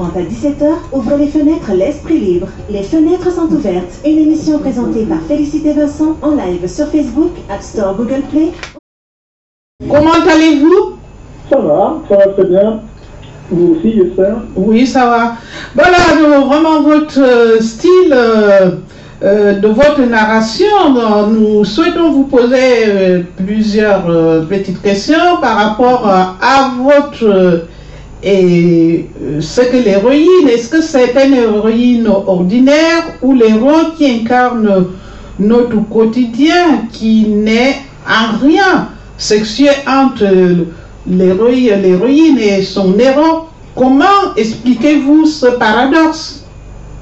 13h30 à 17h, ouvrez les fenêtres l'esprit libre. Les fenêtres sont ouvertes. Une émission présentée par Félicité Vincent en live sur Facebook, App Store, Google Play. Comment allez-vous? Ça va, ça va très bien. Vous aussi, j'espère Oui, ça va. Voilà, nous, vraiment votre euh, style euh, euh, de votre narration. Nous souhaitons vous poser euh, plusieurs euh, petites questions par rapport euh, à votre euh, et euh, ce que l'héroïne. Est-ce que c'est une héroïne ordinaire ou l'héros qui incarne notre quotidien, qui n'est en rien sexué entre l'héroïne l'héroïne et son héros? Comment expliquez-vous ce paradoxe?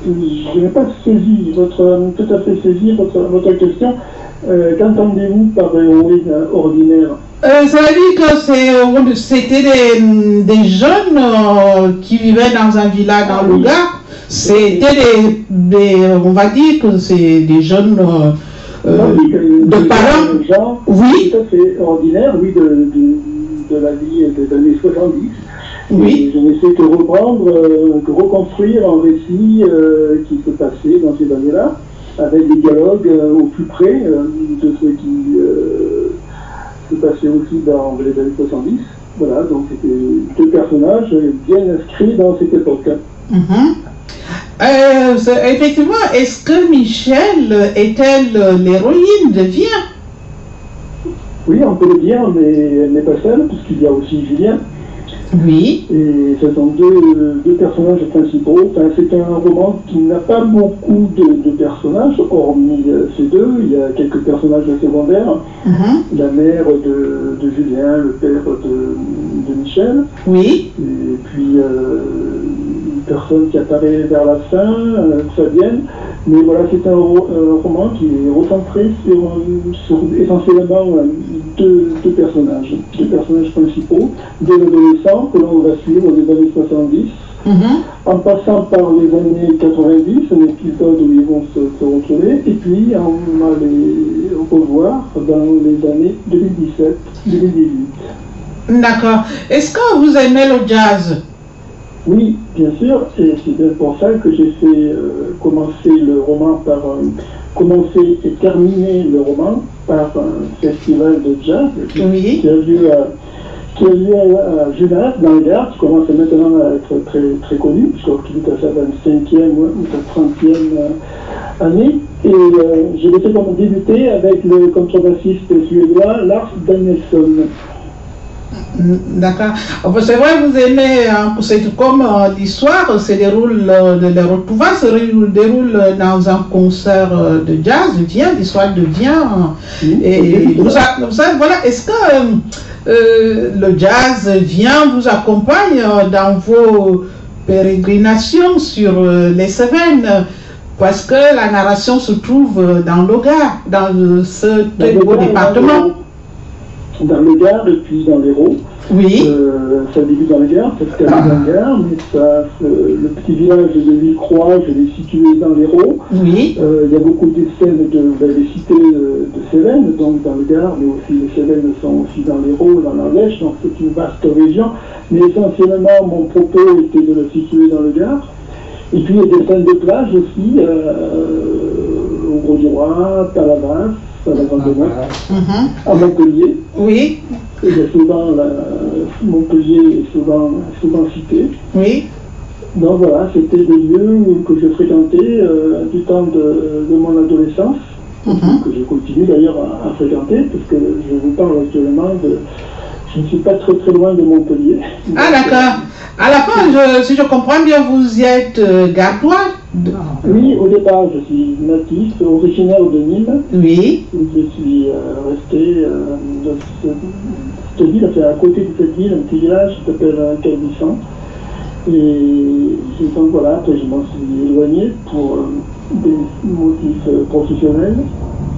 Je n'ai pas saisi, votre, tout à fait saisi votre, votre question. Euh, Qu'entendez-vous par héroïne ordinaire? Euh, Ça veut dire que c'est- c'était des, des jeunes euh, qui vivaient dans un village dans le Gard. C'était des, des- on va dire que c'est des jeunes euh, euh, de parents. Oui. tout à fait ordinaires, oui, de, de, de la vie des années 70. Oui. Je n'essaie que reprendre, euh, que reconstruire un récit euh, qui se passait dans ces années-là, avec des dialogues euh, au plus près de ce qui se passait aussi dans les années 70. Voilà, donc c'était deux personnages bien inscrits dans cette époque. Mhm. Euh, effectivement, est-ce que Michel est-elle l'héroïne de Vien? Oui, on peut le dire, mais elle n'est pas seule, puisqu'il y a aussi Julien. Oui. Et ce sont deux, deux personnages principaux. Enfin, c'est un roman qui n'a pas beaucoup de, de personnages, hormis euh, ces deux. Il y a quelques personnages secondaires. Mhm. La mère de, de Julien, le père de, de Michel. Oui. Et puis euh, une personne qui apparaît vers la fin, euh, Fabienne. Mais voilà, c'est un, ro- un roman qui est recentré sur, sur essentiellement deux, deux personnages, deux personnages principaux, deux adolescents que l'on va suivre des années 70, Mhm. en passant par les années 90, un épisode où ils vont se, se retrouver, et puis on va les revoir dans les années 2017-2018. D'accord. Est-ce que vous aimez le jazz? Oui, bien sûr, et c'est bien pour ça que j'ai fait euh, commencer le roman par euh, commencer et terminer le roman par un festival de jazz qui, Oui. qui a lieu à qui a lieu à, Junas, dans le Gard, qui commence maintenant à être très, très connu, je crois qu'il est à sa 25e ou sa 30e euh, année. Et euh, je l'ai fait comme débuter avec le contrebassiste suédois Lars Danielsson. Mm, D'accord. Bah, C'est vrai, vous aimez, hein, c'est comme euh, l'histoire se déroule, euh, de se déroule, déroule dans un concert euh, de jazz, vient, l'histoire de vient. Et vous, a- vous savez, voilà, est-ce que euh, euh, le jazz vient, vous accompagne euh, dans vos pérégrinations sur euh, les Cévennes parce que la narration se trouve euh, dans l'Oga, dans euh, ce très beau département. Dans le Gard et puis dans l'Hérault. Oui. Euh, ça débute dans le Gard, ça se termine dans le Gard, mais ça, euh, le petit village de Villecroix, je l'ai situé dans l'Hérault. Oui. Euh, il y a beaucoup de scènes de, ben, cités de, de Cévennes, donc dans le Gard, mais aussi les Cévennes sont aussi dans l'Hérault, dans l'Ardèche, donc c'est une vaste région. Mais essentiellement, mon propos était de le situer dans le Gard. Et puis il y a des scènes de plage aussi, euh, au Gros du Roi, à la Basse, à la Grande Motte, Mhm. à Montpellier. Oui. Y a souvent, la, Montpellier est souvent, souvent cité. Oui. Donc voilà, c'était des lieux que je fréquentais euh, du temps de, de mon adolescence, Mhm. que je continue d'ailleurs à, à fréquenter, parce que je vous parle actuellement de... Je ne suis pas très très loin de Montpellier. Ah d'accord. À la fin, je- si je comprends bien, vous y êtes euh, gardois. de- Oui, au départ, je suis natif, originaire de Nîmes, Oui. je suis euh, resté euh, ce- cette ville, à côté de cette ville, un petit village qui s'appelle euh, Calvisson. Et, et donc voilà, après je m'en suis éloigné pour des motifs professionnels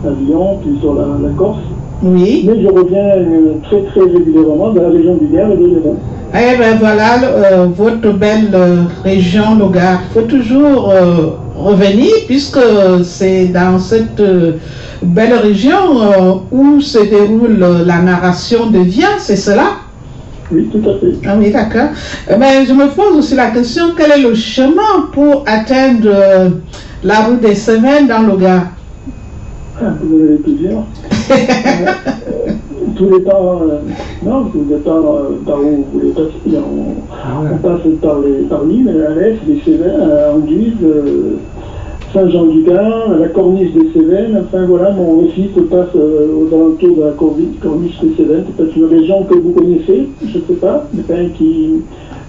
à Lyon, puis sur la, la Corse. Oui. Mais je reviens euh, très très régulièrement dans la région du Gard et de l'Hérault. Eh bien voilà, euh, votre belle euh, région, le Gard. Il faut toujours euh, revenir puisque c'est dans cette belle région où se déroule la narration de Vien, c'est cela? Oui, tout à fait. Ah oui, d'accord. Mais je me pose aussi la question, quel est le chemin pour atteindre la route des Cévennes dans le Gard? Vous en avez plusieurs. Euh, Tout dépend, euh, non, tout dépend euh, par où vous voulez passer. On, on passe par les par la Lesse, les Cévennes, Anduze, euh, Saint-Jean-du-Gard, la corniche des Cévennes. Enfin voilà, mon récit se passe euh, aux alentours de la corniche, corniche des Cévennes. C'est peut-être une région que vous connaissez, je ne sais pas, mais enfin, qui,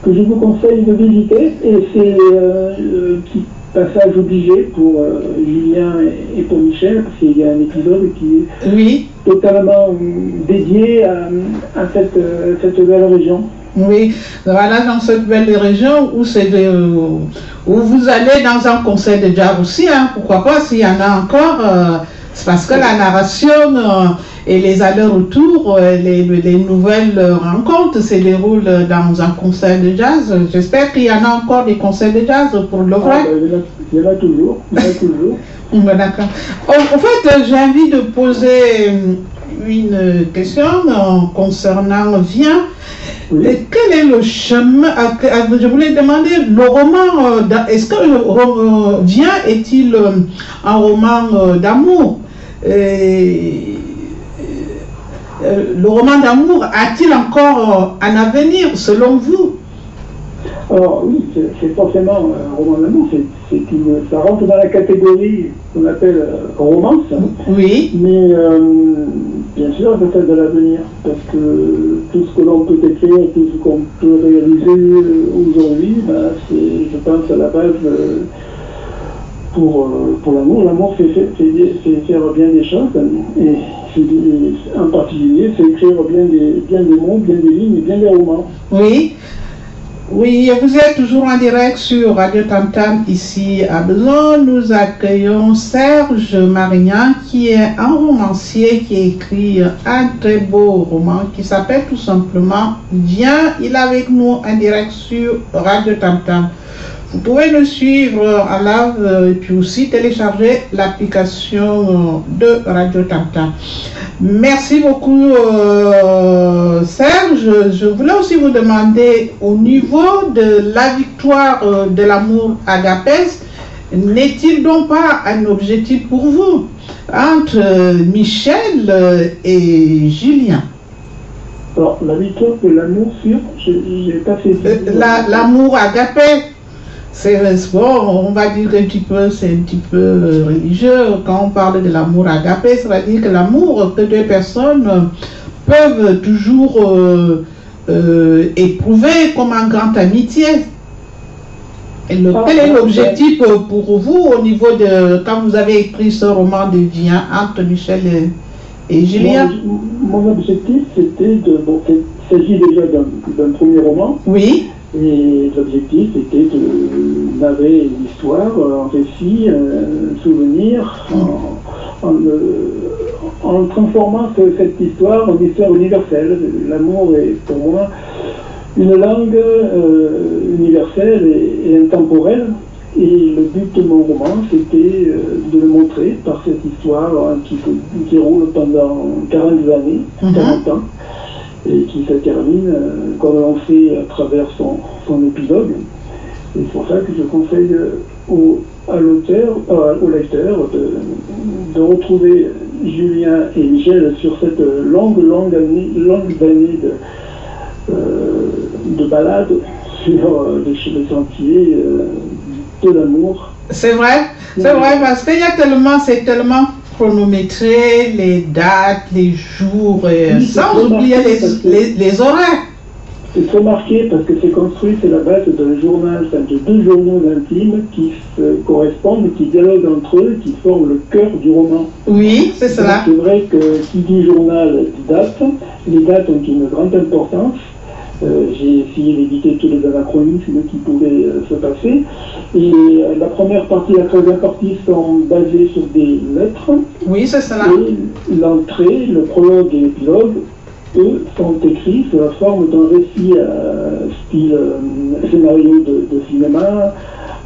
que je vous conseille de visiter. Et c'est euh, petit passage obligé pour euh, Julien et, et pour Michel, parce qu'il y a un épisode qui est Oui, totalement euh, dédié à, à cette, euh, cette belle région. oui. Voilà, dans cette belle région où, c'est de- où vous allez dans un concert de jazz aussi, hein, pourquoi pas, s'il y en a encore, euh, c'est parce que la narration euh, et les allers-retours, euh, les, les nouvelles euh, rencontres se déroulent dans un concert de jazz. J'espère qu'il y en a encore des concerts de jazz pour le Ah, vrai. ben, il, y en a, toujours, il y en a toujours. D'accord. En, en fait, j'ai envie de poser une question concernant Vien. Oui. Quel est le chemin Je voulais demander, le roman, est-ce que Vien est-il un roman d'amour? Le roman d'amour a-t-il encore euh, un avenir selon vous? Alors oui, c'est forcément un roman d'amour, ça rentre dans la catégorie qu'on appelle euh, romance, Oui, mais euh, bien sûr, peut-être de l'avenir, parce que tout ce que l'on peut écrire, tout ce qu'on peut réaliser aujourd'hui, ben, c'est, je pense, à la base euh, pour, euh, pour l'amour. L'amour, c'est faire bien des choses, et en particulier, c'est écrire bien des, bien des mots, bien des lignes, bien des romans. Oui. Oui, vous êtes toujours en direct sur Radio Tam Tam ici à Besançon. Nous accueillons Serge Marignan qui est un romancier qui écrit un très beau roman qui s'appelle tout simplement Viens. Il est avec nous en direct sur Radio Tam Tam. Vous pouvez nous suivre en live euh, et puis aussi télécharger l'application euh, de Radio Tam. Merci beaucoup euh, Serge. Je voulais aussi vous demander au niveau de la victoire euh, de l'amour agapès, n'est-il donc pas un objectif pour vous entre euh, Michel et Julien? Alors, la victoire de l'amour sur, je n'ai pas fait. La- L'amour agapé, c'est c'est bon, on va dire un petit peu, c'est un petit peu euh, religieux. Quand on parle de l'amour agapé, ça veut dire que l'amour que deux personnes peuvent toujours euh, euh, éprouver comme un grand amitié. Et le- quel est l'objectif pour vous au niveau de quand vous avez écrit ce roman de Vien entre Michel et, et Julien Mon, mon objectif, c'était de. Bon, il s'agit déjà d'un premier roman, Oui, et l'objectif était de narrer une histoire, un récit, un souvenir, en, en, euh, en transformant ce- cette histoire en histoire universelle. L'amour est pour moi une langue euh, universelle et, et intemporelle. Et le but de mon roman, c'était euh, de le montrer par cette histoire hein, qui, se- qui roule pendant 40 années, Mhm. 40 ans, et qui se termine, euh, comme on fait à travers son, son épilogue. Et c'est pour ça que je conseille au, euh, lecteur, de, retrouver Julien et Michel sur cette longue, longue année, longue année de, euh, de balade sur euh, les, les sentiers euh, de l'amour. C'est vrai, c'est vrai parce qu'il y a tellement, c'est tellement chronométré, les dates, les jours, et Oui, sans oublier les, les, les horaires. C'est très marqué parce que c'est construit sur la base d'un journal, enfin, de deux journaux intimes qui se correspondent, qui dialoguent entre eux, qui forment le cœur du roman. Oui, c'est cela. C'est vrai que qui dit journal dit date. Les dates ont une grande importance. Euh, J'ai essayé d'éviter tous les anachronismes qui pouvaient euh, se passer. Et euh, la première partie, la troisième partie sont basées sur des lettres. Oui, c'est cela. Et l'entrée, le prologue et l'épilogue, eux, sont écrits sous la forme d'un récit style scénario de, de cinéma,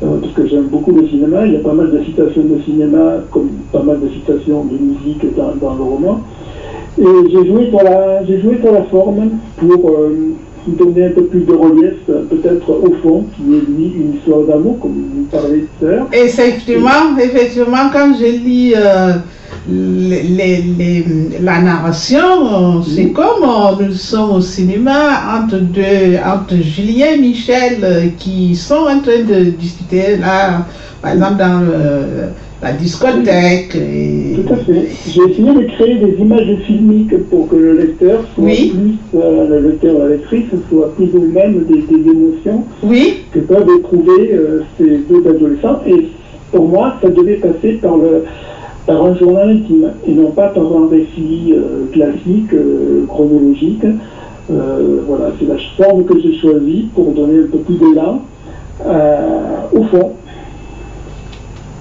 euh, parce que j'aime beaucoup le cinéma. Il y a pas mal de citations de cinéma, comme pas mal de citations de musique dans, dans le roman. Et j'ai joué sur la, j'ai joué la forme pour, euh, donner un peu plus de relief, peut-être au fond, qui est lui une histoire d'amour, comme vous parlez tout à l'heure. Effectivement, effectivement, quand je lis euh, les- les- les- la narration, c'est comme euh, nous sommes au cinéma entre deux, entre Julien et Michel euh, qui sont en train de discuter là, par exemple dans le- la discothèque. et- Tout à fait. J'ai essayé de créer des images filmiques pour que le lecteur soit Oui. plus, euh, le lecteur la lectrice soit plus au même des, des émotions Oui, que peuvent éprouver euh, ces deux adolescents. Et pour moi, ça devait passer par, le, par un journal intime et non pas par un récit euh, classique, chronologique. Voilà, c'est la forme que j'ai choisie pour donner un peu plus d'élan au fond.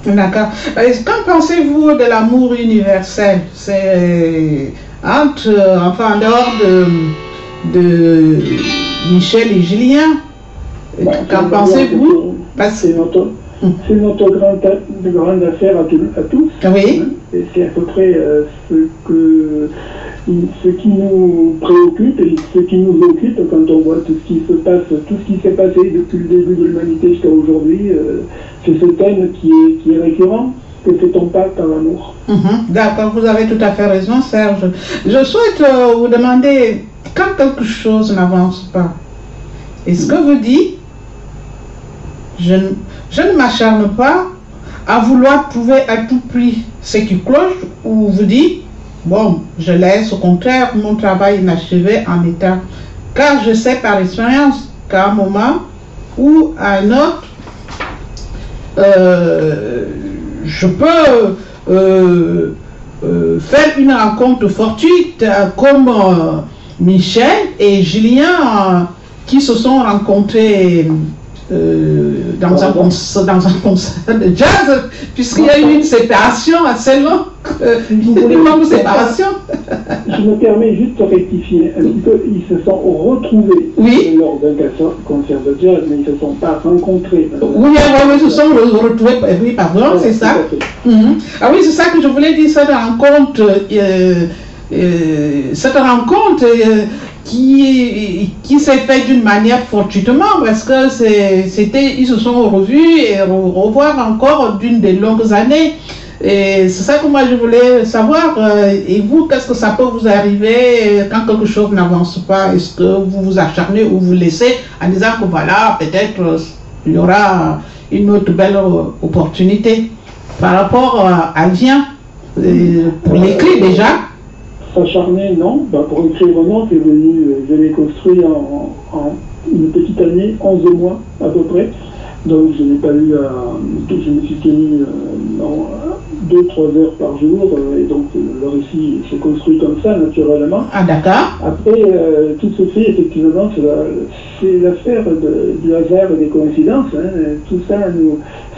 D'accord. Euh, Qu'en pensez-vous de l'amour universel? C'est entre, euh, enfin, en dehors de, de Michel et Julien. Bah, Qu'en pensez-vous? C'est notre, c'est notre grande, grande affaire à, tout- à tous. Oui, hein, c'est à peu près euh, ce, que, ce qui nous préoccupe et ce qui nous occupe quand on voit tout ce qui se passe, tout ce qui s'est passé depuis le début de l'humanité jusqu'à aujourd'hui. euh, c'est ce thème qui est, récurrent. Que fait-on pas par l'amour Mhm. d'accord, vous avez tout à fait raison, Serge. Je souhaite euh, vous demander, quand quelque chose n'avance pas, est-ce que vous dites, je ne m'acharne pas à vouloir trouver à tout prix ce qui cloche, ou vous dites, bon, je laisse au contraire mon travail inachevé en état, car je sais par expérience qu'à un moment ou à un autre, euh, je peux euh, euh, faire une rencontre fortuite comme Michel et Julien qui se sont rencontrés euh, dans, un concert, dans un concert de jazz, puisqu'il y a eu une séparation assez longue. Euh, une séparation Je me permets juste de rectifier un petit peu. Ils se sont retrouvés Oui. lors d'un concert- de jazz, mais ils ne se sont pas rencontrés. Oui, oui, se sont retrouvés, oui, pardon, c'est ça. Mhm. Ah oui, c'est ça que je voulais dire, cette rencontre, euh, cette rencontre qui, qui s'est faite d'une manière fortuitement parce que c'était, ils se sont revus et re- revoir encore d'une des longues années. Et c'est ça que moi je voulais savoir. euh, et vous, qu'est-ce que ça peut vous arriver euh, quand quelque chose n'avance pas? Est-ce que vous vous acharnez ou vous laissez en disant que voilà, peut-être euh, il y aura une autre belle opportunité par rapport à Vien pour l'écrit déjà? S'acharner, non. Bah, pour écrire, non. C'est venu, euh, je l'ai construit en, en une petite année, 11 mois à peu près. Donc je n'ai pas eu à. Je me suis tenu euh, en 2-3 heures par jour. euh, et donc euh, le récit s'est construit comme ça, naturellement. Ah d'accord. Après, euh, tout se fait effectivement, c'est la- c'est l'affaire du hasard et des coïncidences. hein. Tout ça,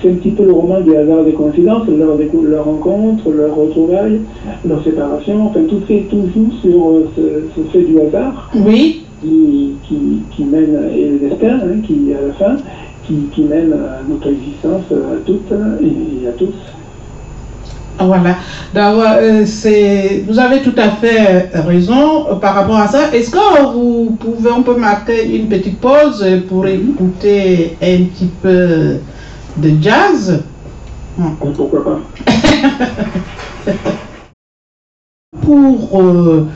c'est un petit peu le roman du hasard et des coïncidences, leur, rencontre, leur retrouvaille, leur séparation. Enfin, tout fait toujours sur euh, ce, ce fait du hasard Oui. qui, qui, qui mène, et le destin, hein, qui à la fin, qui, qui mène à notre existence euh, à toutes et à tous. Ah, Voilà. Donc, euh, c'est, vous avez tout à fait raison euh, par rapport à ça. Est-ce que vous pouvez, on peut marquer une petite pause pour écouter un petit peu de jazz? Pourquoi pas pour euh,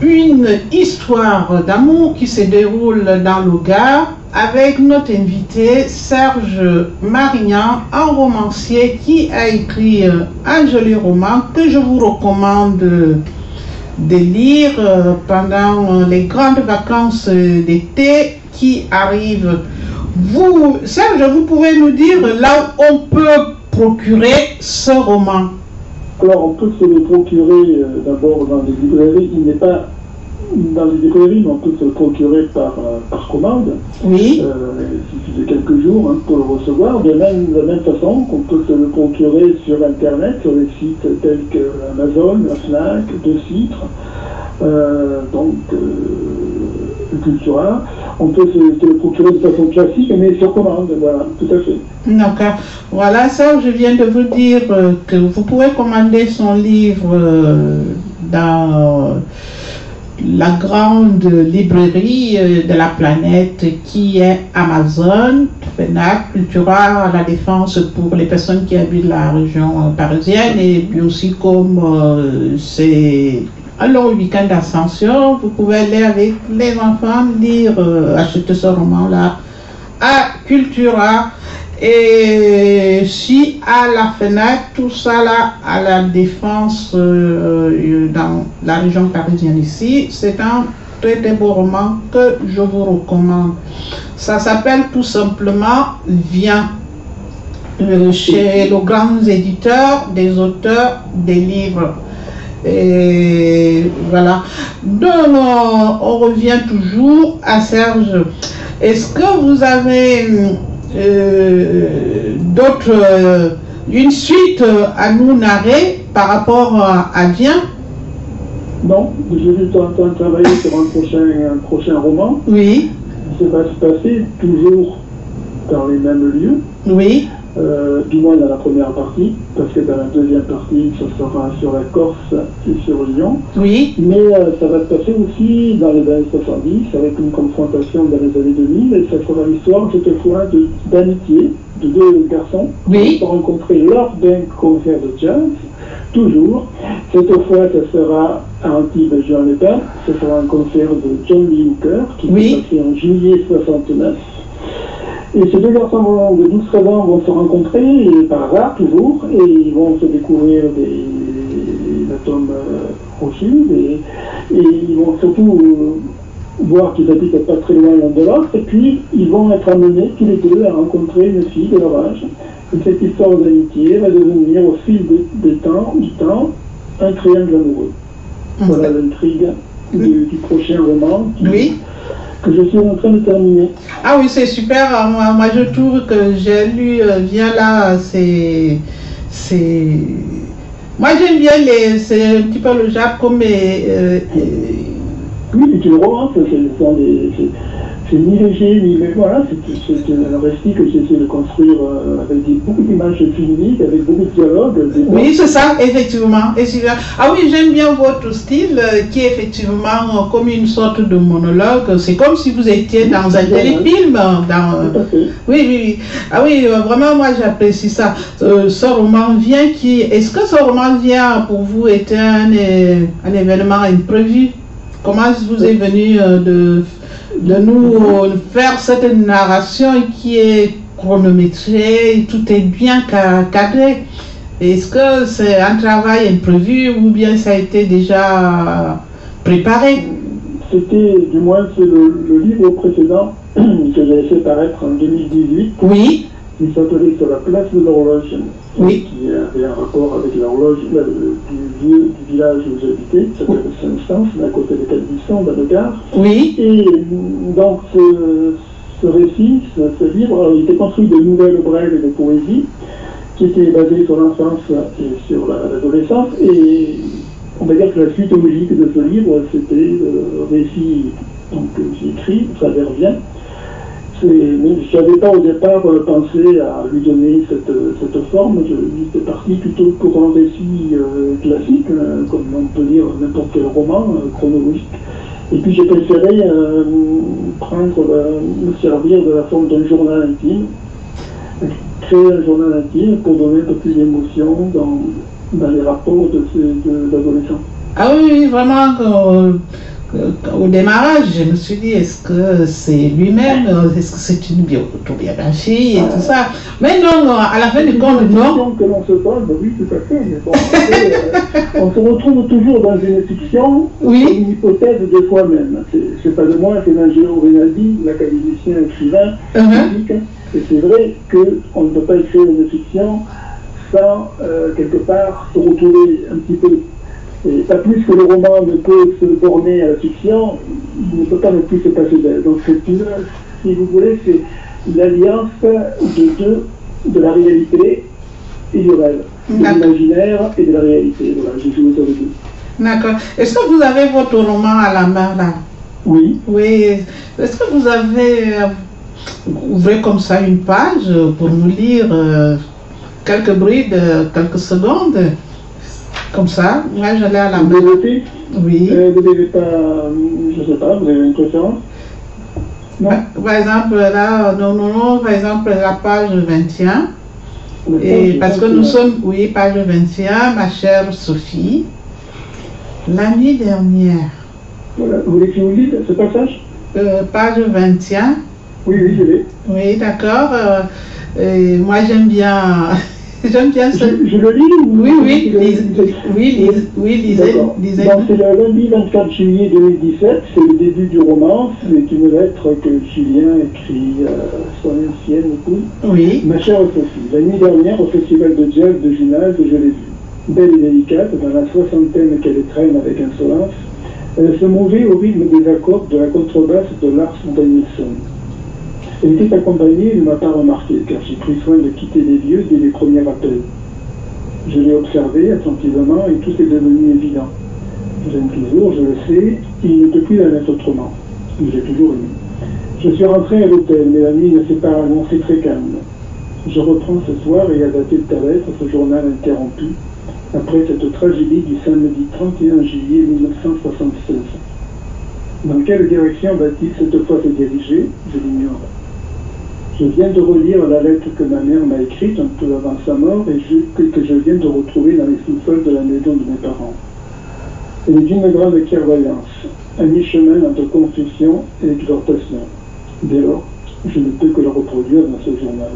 une histoire d'amour qui se déroule dans le Gard avec notre invité Serge Marignan, un romancier qui a écrit un joli roman que je vous recommande de lire euh, pendant les grandes vacances d'été qui arrivent. Vous, Serge, vous pouvez nous dire là où on peut procurer ce roman? Alors, on peut se le procurer euh, d'abord dans les librairies. Il n'est pas dans les librairies, mais on peut se le procurer par, euh, par commande. Oui. Euh, il suffit de quelques jours hein, pour le recevoir. De même, de la même façon qu'on peut se le procurer sur Internet, sur des sites tels que Amazon, la FNAC, De Citre, donc le Cultura. On peut se, procurer de façon classique, mais sur commande, voilà, tout à fait. D'accord. Voilà, ça, je viens de vous dire euh, que vous pouvez commander son livre euh, dans, la grande librairie euh, de la planète qui est Amazon, FENAC, Cultura la Défense pour les personnes qui habitent la région parisienne et puis aussi comme c'est un long week-end d'ascension, vous pouvez aller avec les enfants lire, euh, acheter ce roman-là à Cultura. Et si à la fenêtre, tout ça là, à la défense euh, dans la région parisienne ici, c'est un très beau roman que je vous recommande. Ça s'appelle tout simplement Viens euh, chez le grand éditeur des auteurs des livres. Et voilà. Donc, on, revient toujours à Serge. Est-ce que vous avez euh, d'autres, euh, une suite à nous narrer par rapport à, à Viens Non, je suis en train de travailler sur un prochain, un prochain roman. Oui, Ça va se passer toujours dans les mêmes lieux, oui, euh, du moins dans la première partie, parce que dans la deuxième partie, ça sera sur la Corse et sur Lyon. oui, Mais euh, ça va se passer aussi dans les années 70, avec une confrontation dans les années 2000, et ça sera l'histoire cette fois de- d'amitié de deux garçons Oui. qui se sont rencontrés lors d'un concert de jazz, toujours. Cette fois, ça sera à Antibes Jean Lepin, ce sera un concert de John Lee Hooker, qui Oui. s'est passé en juillet 69. Et ces deux garçons de 12-13 ans vont se rencontrer, et par hasard toujours, et ils vont se découvrir des atomes euh, rocheux, et, et ils vont surtout euh, voir qu'ils habitent pas très loin l'un de l'autre, et puis ils vont être amenés tous les deux à rencontrer une fille de leur âge. Et cette histoire d'amitié va devenir au fil de- des temps, du temps un triangle amoureux. Voilà l'intrigue du, du prochain roman qui- oui. Que je suis en train de terminer. Ah oui, c'est super. Euh, Moi, moi, je trouve que j'ai lu euh, Viens là, c'est. Moi, j'aime bien les. C'est un petit peu le Jacques comme. euh, euh, Oui, c'est une romance, c'est c'est- ni léger, ni. Mais voilà, c'est un récit que j'essaie de construire euh, avec des- beaucoup d'images filmiques, avec beaucoup de dialogues. des- Oui, c'est ça, effectivement. Ah oui, j'aime bien votre style euh, qui est effectivement euh, comme une sorte de monologue. C'est comme si vous étiez dans un téléfilm. euh, Dans, Tout à fait. Oui, oui, oui. Ah oui, vraiment, moi j'apprécie ça. Ce roman vient qui. Est-ce que ce roman vient pour vous était un, un événement imprévu? Comment vous est venu de, de nous faire cette narration qui est chronométrée, tout est bien ca- cadré. Est-ce que c'est un travail imprévu ou bien ça a été déjà préparé? C'était, du moins, c'est le, le livre précédent que j'avais fait paraître en 2018, Oui, qui s'appelait Sur la place de l'horloge, Oui. qui avait un rapport avec l'horloge du lieu du village où j'habitais, qui s'appelle Saint-Saëns, à côté de Calvisson, dans le Gard. oui, Et donc, ce, ce récit, ce, ce livre, alors, il était construit de nouvelles brèves et de poésie, qui étaient basées sur l'enfance et sur la- l'adolescence. Et on va dire que la suite logique de ce livre, c'était le récit donc, que j'ai écrit, ça revient. Je n'avais pas au départ euh, pensé à lui donner cette, cette forme. J'étais parti plutôt pour un récit euh, classique, euh, comme on peut lire n'importe quel roman euh, chronologique. Et puis j'ai préféré euh, prendre, euh, me servir de la forme d'un journal intime, créer un journal intime pour donner un peu plus d'émotion dans, dans les rapports de ces de, d'adolescents. Ah oui, vraiment, au démarrage, je me suis dit, est-ce que c'est lui-même, est-ce que c'est une bio- autobiographie et tout ça? Mais non, à la fin du compte, non. que l'on se pose, oui, tout à fait. Mais bon, après, euh, on se retrouve toujours dans une fiction, Oui. une hypothèse de soi-même. C'est- pas de moi, c'est d'Angelo Rinaldi, l'académicien écrivain. Uh-huh. critique. Et c'est vrai qu'on ne peut pas écrire une fiction sans, euh, quelque part, se retrouver un petit peu. Et pas plus que le roman ne peut se borner à la fiction, il ne peut pas non plus se passer d'elle. Donc c'est une, si vous voulez, c'est l'alliance de deux, de la réalité et du rêve, de l'imaginaire et de la réalité. Voilà, j'ai joué ça avec vous. D'accord. Est-ce que vous avez votre roman à la main là? Oui, Oui. Est-ce que vous avez. euh, ouvrez comme ça une page pour nous lire euh, quelques brides, quelques secondes? Comme ça. Moi, j'allais à la vous main. Oui. Euh, vous n'avez pas, je sais pas, vous avez une préférence Non Par exemple, là, non, non, non, par exemple, la page 21. Et parce que nous sommes, oui, page 21, ma chère Sophie. La nuit dernière, Voilà. Vous voulez que je vous lise ce passage? Euh, page 21. Oui, oui, je l'ai. Oui, d'accord. euh, moi, j'aime bien, Je, le lis ou Oui, oui, lise- oui, lise- oui, lisez, lisez. Donc c'est le lundi 24 juillet 2017, c'est le début du roman, c'est une lettre que Julien écrit à son ancienne épouse. Oui, Ma chère Sophie, la nuit dernière au festival de jazz de Ginaz, je l'ai vue. Belle et délicate, dans la soixantaine qu'elle traîne avec insolence, elle se mouvait au rythme des accords de la contrebasse de Lars Danielsson. Elle était accompagnée, il ne m'a pas remarqué, car j'ai pris soin de quitter les lieux dès les premiers appels. Je l'ai observé attentivement et tout est devenu évident. J'aime toujours, je le sais, il ne peut plus en être autrement. J'ai toujours aimé. Je suis rentré à l'hôtel, mais la nuit ne s'est pas annoncée très calme. Je reprends ce soir et à dater de ta lettre ce journal interrompu après cette tragédie du samedi 31 juillet 1976. Dans quelle direction va-t-il cette fois se diriger? Je l'ignore. Je viens de relire la lettre que ma mère m'a écrite un peu avant sa mort et que, je viens de retrouver dans les sous-sols de la maison de mes parents. Elle est d'une grande clairvoyance, à mi-chemin entre confusion et exhortation. Dès lors, je ne peux que le reproduire dans ce journal.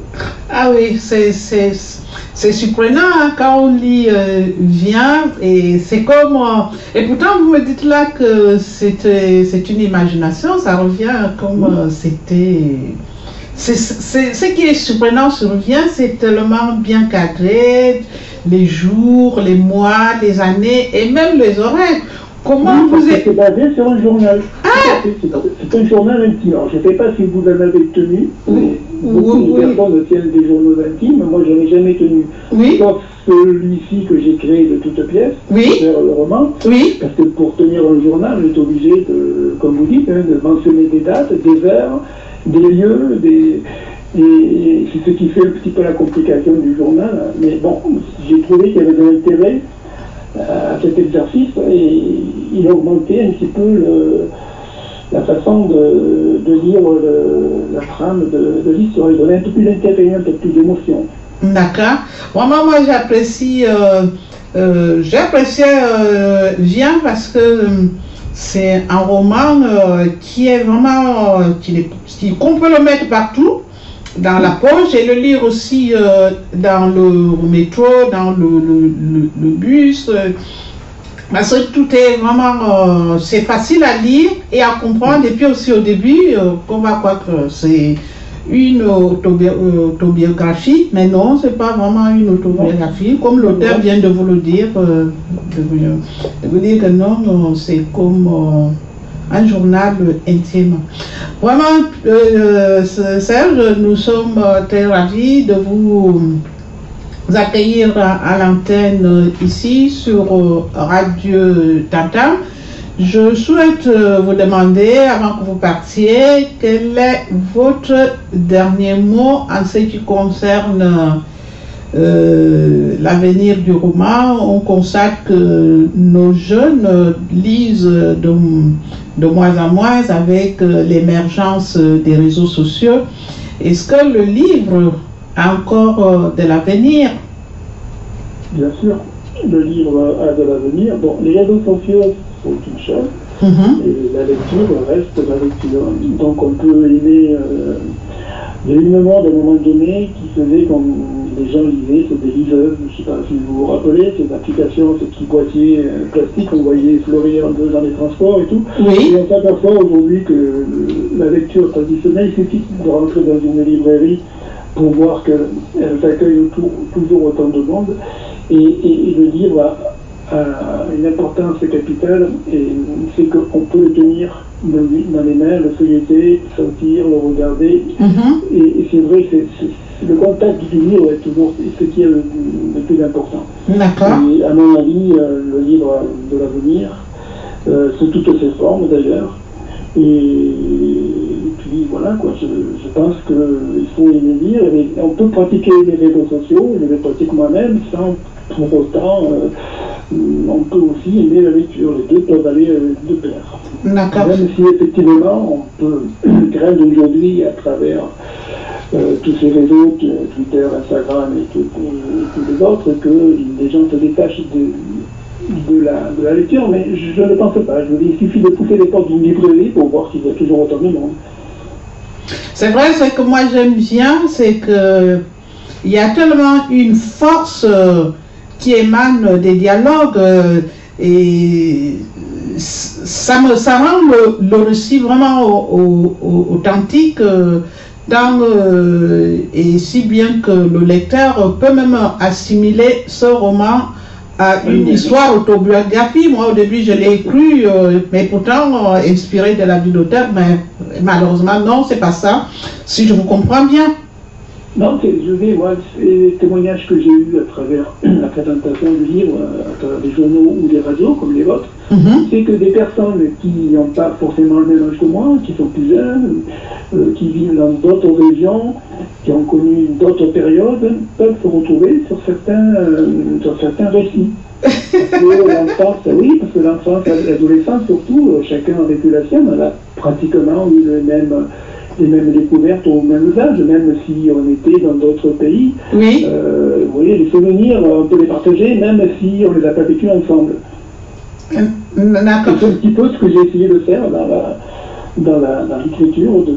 Ah oui, c'est, surprenant hein, quand on lit euh, Vient et c'est comme... euh, et pourtant, vous me dites là que c'est une imagination, ça revient comme euh, c'était... Ce qui est surprenant sur Vient, c'est tellement bien cadré, les jours, les mois, les années et même les horaires. Comment Oui, vous êtes... C'est basé sur un journal. C'est- C'est un journal intime. Alors, je ne sais pas si vous en avez tenu, mais beaucoup Oui, de oui. personnes tiennent des journaux intimes. Moi, je n'en ai jamais tenu. Oui, Sauf celui-ci que j'ai créé de toutes pièces, oui, faire le roman. oui, Parce que pour tenir un journal, on est obligé, de, comme vous dites, hein, de mentionner des dates, des heures, des lieux, des... Et c'est ce qui fait un petit peu la complication du journal. Mais bon, j'ai trouvé qu'il y avait de l'intérêt à cet exercice et il augmentait un petit peu la façon de, de lire la trame de, l'histoire. Il donnait un peu plus d'intérêt, un peu plus d'émotion. D'accord. Vraiment, moi, j'apprécie, euh, euh, j'appréciais euh, parce que euh, c'est un roman euh, qui est vraiment, euh, qu'on peut le mettre partout dans la poche et le lire aussi euh, dans le métro, dans le, bus. parce que tout est vraiment, euh, c'est facile à lire et à comprendre. Et puis aussi au début, euh, qu'on va croire que c'est une autobi- autobiographie, mais non, c'est pas vraiment une autobiographie. Comme l'auteur vient de vous le dire, de, vous- de vous dire que non, non, c'est comme un journal intime. Vraiment, euh, euh, Serge, nous sommes euh, très ravis de vous accueillir à, à l'antenne euh, ici sur euh, Radio Tantam. Je souhaite euh, vous demander, avant que vous partiez, quel est votre dernier mot en ce qui concerne euh, l'avenir du roman. On constate que nos jeunes lisent de, de moins en moins avec euh, l'émergence des réseaux sociaux. Est-ce que le livre a encore euh, de l'avenir? Bien sûr, le livre a de l'avenir. Bon, les réseaux sociaux sont une chose. Mhm. Et la lecture reste la lecture. Donc on peut aimer. euh, il y a eu une mode à un moment donné qui faisait comme les gens lisaient sur des liseuses. Je ne sais pas si vous vous rappelez, ces applications, ces petits boîtiers euh, plastiques qu'on voyait fleurir un peu dans les transports et tout. Oui, Et on s'aperçoit aujourd'hui que la lecture traditionnelle, il suffit de rentrer dans une librairie pour voir qu'elle accueille toujours autant de monde. Et, et- et le livre a une importance capitale, et c'est qu'on peut le tenir dans, les- les mains, le feuilleter, sentir, le regarder. Mhm. Et, et c'est vrai, c'est, le contact du livre est toujours ce qui est le, le plus important. d'accord. Et à mon avis, euh, le livre de l'avenir, euh, sous toutes ses formes d'ailleurs. Et puis voilà, quoi, je, je pense qu'il faut aimer lire. Et on peut pratiquer les réseaux sociaux, je les pratique moi-même sans pour autant euh, on peut aussi aimer la lecture. Les deux peuvent aller de pair. Même si effectivement, on peut craindre aujourd'hui à travers euh, tous ces réseaux, Twitter, Instagram et, tous les autres, que les gens se détachent de, de, la, de la lecture, mais je, ne pense pas. Je il suffit de pousser les portes d'une librairie pour voir qu'il y a toujours autant de monde. C'est vrai, ce que moi j'aime bien, c'est que il y a tellement une force euh, qui émane des dialogues euh, et ça, me, ça rend le, récit vraiment authentique. Euh, et si bien que le lecteur peut même assimiler ce roman à une histoire autobiographique. Moi, au début, je l'ai cru, euh, mais pourtant euh, inspiré de la vie d'auteur, mais malheureusement, non, c'est pas ça. Si je vous comprends bien. Non, je vais, moi, les témoignages que j'ai eus à travers la présentation du livre, à travers des journaux ou des radios comme les vôtres, mhm. c'est que des personnes qui n'ont pas forcément le même âge que moi, qui sont plus jeunes, euh, qui vivent dans d'autres régions, qui ont connu d'autres périodes, peuvent se retrouver sur certains, euh, sur certains récits. Parce que l'enfance, oui, parce que l'enfance, l'adolescence surtout, euh, chacun a vécu la sienne, on a pratiquement eu le même les mêmes découvertes au même âge, même si on était dans d'autres pays. Oui. Euh, vous voyez, les souvenirs, on peut les partager, même si on ne les a pas vécus ensemble. Euh, d'accord. C'est un petit peu ce que j'ai essayé de faire dans la, dans la, dans l'écriture de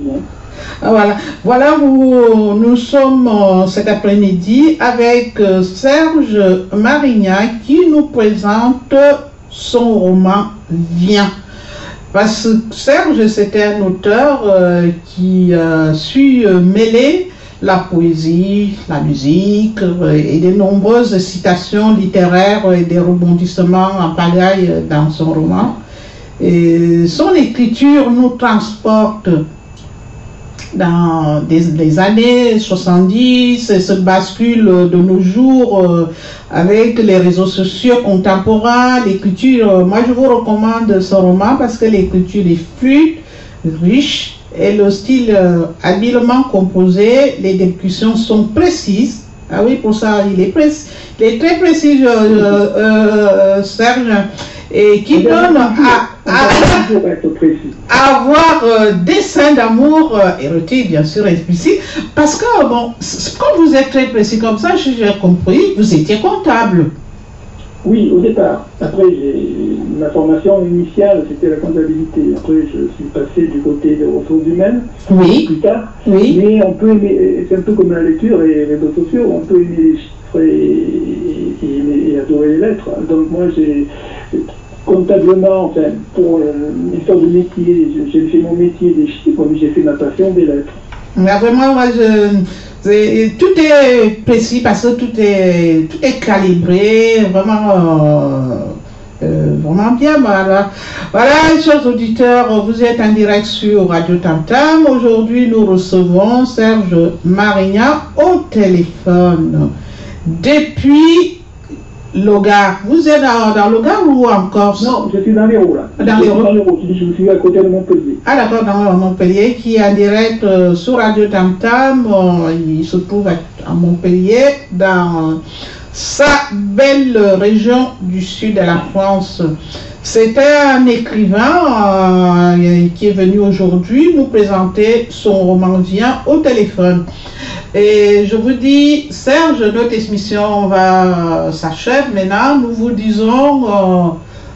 ah, voilà, voilà où nous sommes euh, cet après-midi avec Serge Marignac qui nous présente son roman Viens. Parce que Serge, c'était un auteur euh, qui a su euh, mêler la poésie, la musique euh, et de nombreuses citations littéraires et des rebondissements en pagaille dans son roman. Et son écriture nous transporte dans des, années 70 et se bascule de nos jours euh, avec les réseaux sociaux contemporains, l'écriture. Euh, moi, je vous recommande ce roman parce que l'écriture est fluide, riche et le style euh, habilement composé. Les descriptions sont précises. Ah oui, pour ça, il est, précis. Il est très précis, Serge, et qui donne à avoir euh, des scènes d'amour euh, érotiques, bien sûr, explicite, parce que, bon, quand vous êtes très précis comme ça, j'ai compris, vous étiez comptable. Oui, au départ. Après, ma formation initiale, c'était la comptabilité. Après, je suis passé du côté des ressources humaines. Oui. Plus tard. Oui. Mais on peut aimer, c'est un peu comme la lecture et les réseaux sociaux, on peut aimer les chiffres et, et adorer les lettres. Donc, moi, j'ai comptablement, enfin, pour l'histoire de métier, j'ai fait mon métier des j'ai fait ma passion des lettres. Vraiment, moi, je, tout est précis parce que tout est, tout est calibré, vraiment, euh, euh, vraiment bien. Voilà. voilà, chers auditeurs, vous êtes en direct sur Radio Tam Tam. Aujourd'hui, nous recevons Serge Marignan au téléphone. Depuis Loga. Vous êtes dans, dans Loga ou encore Non, je suis dans les roues là. Dans roues Je suis à côté de Montpellier. Ah d'accord, dans Montpellier, qui est en direct euh, sur Radio Tam Tam. il se trouve à, Montpellier, dans sa belle région du sud de la France. C'était un écrivain euh, qui est venu aujourd'hui nous présenter son roman Vient au téléphone. Et je vous dis, Serge, notre émission va s'achever maintenant. Nous vous disons euh,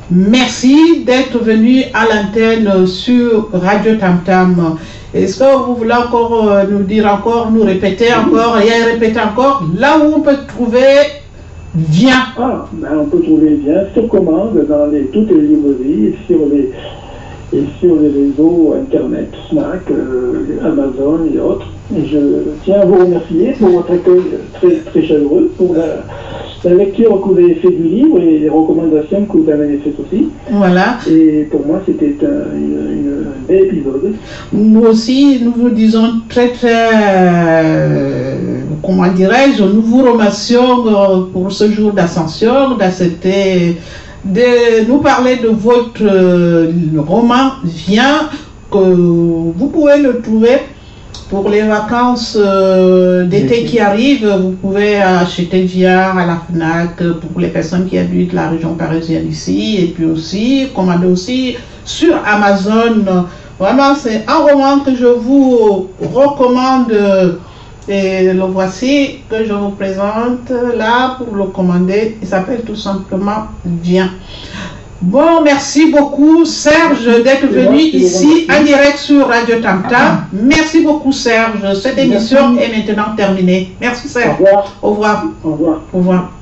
merci d'être venu à l'antenne sur Radio Tam Tam. Est-ce que vous voulez encore euh, nous dire encore, nous répéter encore et répéter encore? Là où on peut trouver Viens. Ah, ben on peut trouver Viens sur commande dans les, toutes les librairies et sur les réseaux Internet, Snack, euh, Amazon et autres. Et je tiens à vous remercier pour votre accueil très, très chaleureux, pour la, lecture que vous avez fait du livre et les recommandations que vous avez faites aussi. Voilà. Et pour moi, c'était un, bel épisode. Nous aussi, nous vous disons très, très, euh, comment dirais-je, nous vous remercions euh, pour ce jour d'ascension, d'accepter de nous parler de votre euh, roman Vient, que vous pouvez le trouver pour les vacances euh, d'été qui arrivent, vous pouvez acheter via à la FNAC pour les personnes qui habitent la région parisienne ici et puis aussi commander aussi sur Amazon. Vraiment, c'est un roman que je vous recommande et le voici que je vous présente là pour le commander. Il s'appelle tout simplement Viens. Bon, merci beaucoup Serge d'être venu ici en direct sur Radio Tamta. Merci beaucoup Serge. Cette émission est maintenant terminée. Merci Serge. Au revoir. Au revoir. Au revoir. Au revoir.